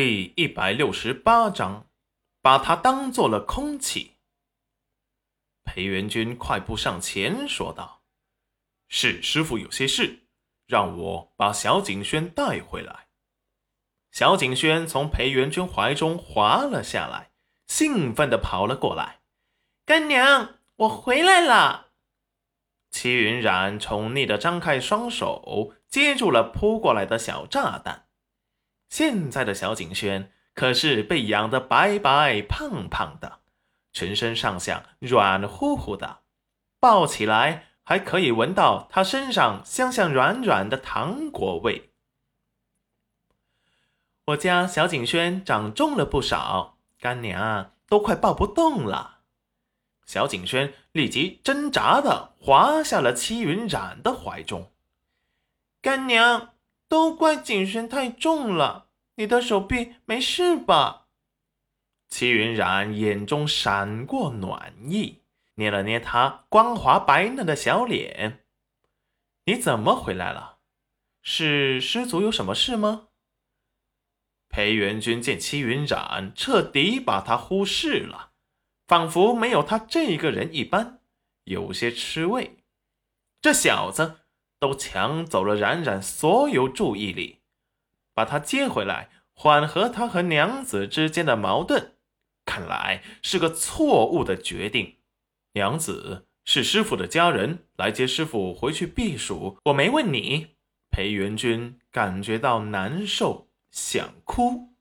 第一百六十八章，把他当做了空气。裴元君快步上前说道：“是师傅有些事，让我把小景轩带回来。”小景轩从裴元君怀中滑了下来，兴奋地跑了过来：“干娘，我回来了！”齐云冉宠溺地张开双手，接住了扑过来的小炸弹。现在的小景轩可是被养得白白胖胖的，全身上下软乎乎的，抱起来还可以闻到他身上香香软软的糖果味。我家小景轩长重了不少，干娘都快抱不动了。小景轩立即挣扎的滑下了戚云染的怀中。干娘，都怪景轩太重了，你的手臂没事吧？齐云染眼中闪过暖意，捏了捏他光滑白嫩的小脸。你怎么回来了？是师祖有什么事吗？裴元君见齐云染彻底把他忽视了。仿佛没有他这个人一般，有些吃味。这小子都抢走了冉冉所有注意力，把他接回来，缓和他和娘子之间的矛盾，看来是个错误的决定。娘子是师傅的家人，来接师傅回去避暑。我没问你。裴元君感觉到难受，想哭。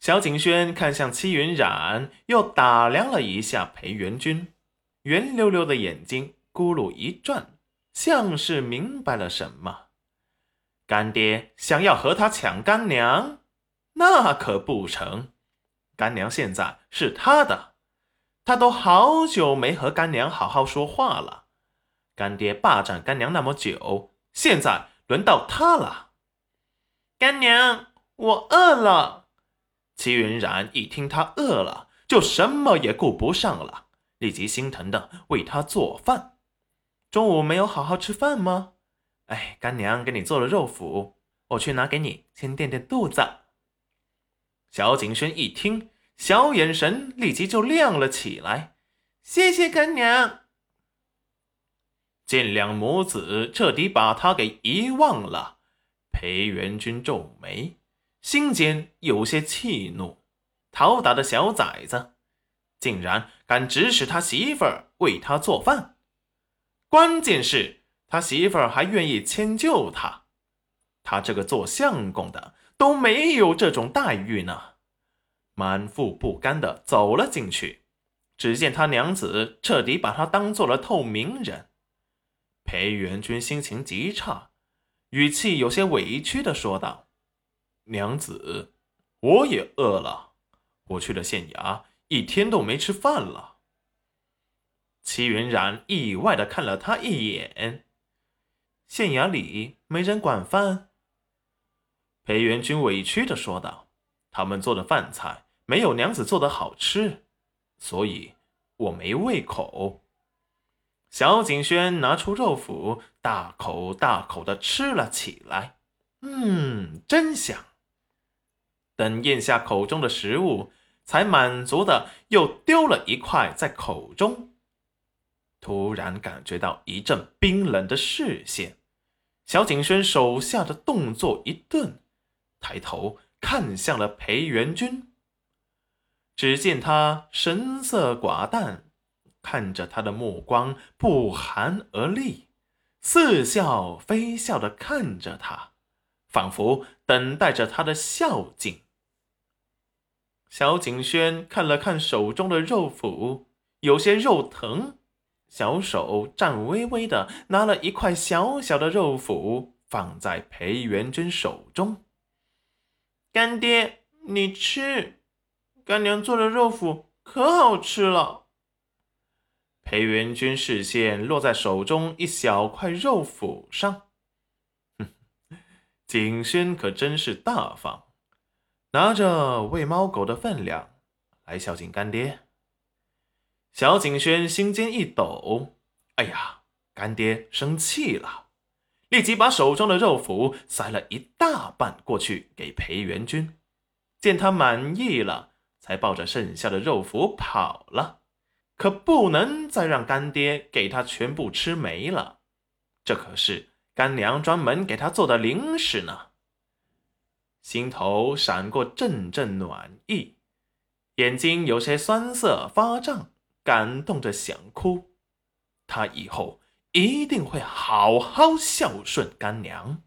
小景轩看向戚云染，又打量了一下裴元君，圆溜溜的眼睛咕噜一转，像是明白了什么。干爹想要和他抢干娘，那可不成。干娘现在是他的，他都好久没和干娘好好说话了。干爹霸占干娘那么久，现在轮到他了。干娘，我饿了。齐云然一听他饿了，就什么也顾不上了，立即心疼的为他做饭。中午没有好好吃饭吗？哎，干娘给你做了肉脯，我去拿给你，先垫垫肚子。小景轩一听，小眼神立即就亮了起来。谢谢干娘。见两母子彻底把他给遗忘了，裴元君皱眉。心间有些气怒，讨打的小崽子，竟然敢指使他媳妇儿为他做饭，关键是，他媳妇儿还愿意迁就他，他这个做相公的都没有这种待遇呢。满腹不甘的走了进去，只见他娘子彻底把他当做了透明人。裴元君心情极差，语气有些委屈的说道。娘子，我也饿了。我去了县衙，一天都没吃饭了。齐云然意外的看了他一眼。县衙里没人管饭。裴元君委屈的说道：“他们做的饭菜没有娘子做的好吃，所以我没胃口。”小景轩拿出肉脯，大口大口的吃了起来。嗯，真香。等咽下口中的食物，才满足的又丢了一块在口中，突然感觉到一阵冰冷的视线。小景轩手下的动作一顿，抬头看向了裴元君。只见他神色寡淡，看着他的目光不寒而栗，似笑非笑的看着他，仿佛等待着他的孝敬。小景轩看了看手中的肉脯，有些肉疼，小手颤巍巍的拿了一块小小的肉脯放在裴元君手中。干爹，你吃，干娘做的肉脯可好吃了。裴元君视线落在手中一小块肉脯上，景轩可真是大方。拿着喂猫狗的分量来孝敬干爹，小景轩心尖一抖，哎呀，干爹生气了，立即把手中的肉脯塞了一大半过去给裴元君。见他满意了，才抱着剩下的肉脯跑了。可不能再让干爹给他全部吃没了，这可是干娘专门给他做的零食呢。心头闪过阵阵暖意，眼睛有些酸涩发胀，感动着想哭。他以后一定会好好孝顺干娘。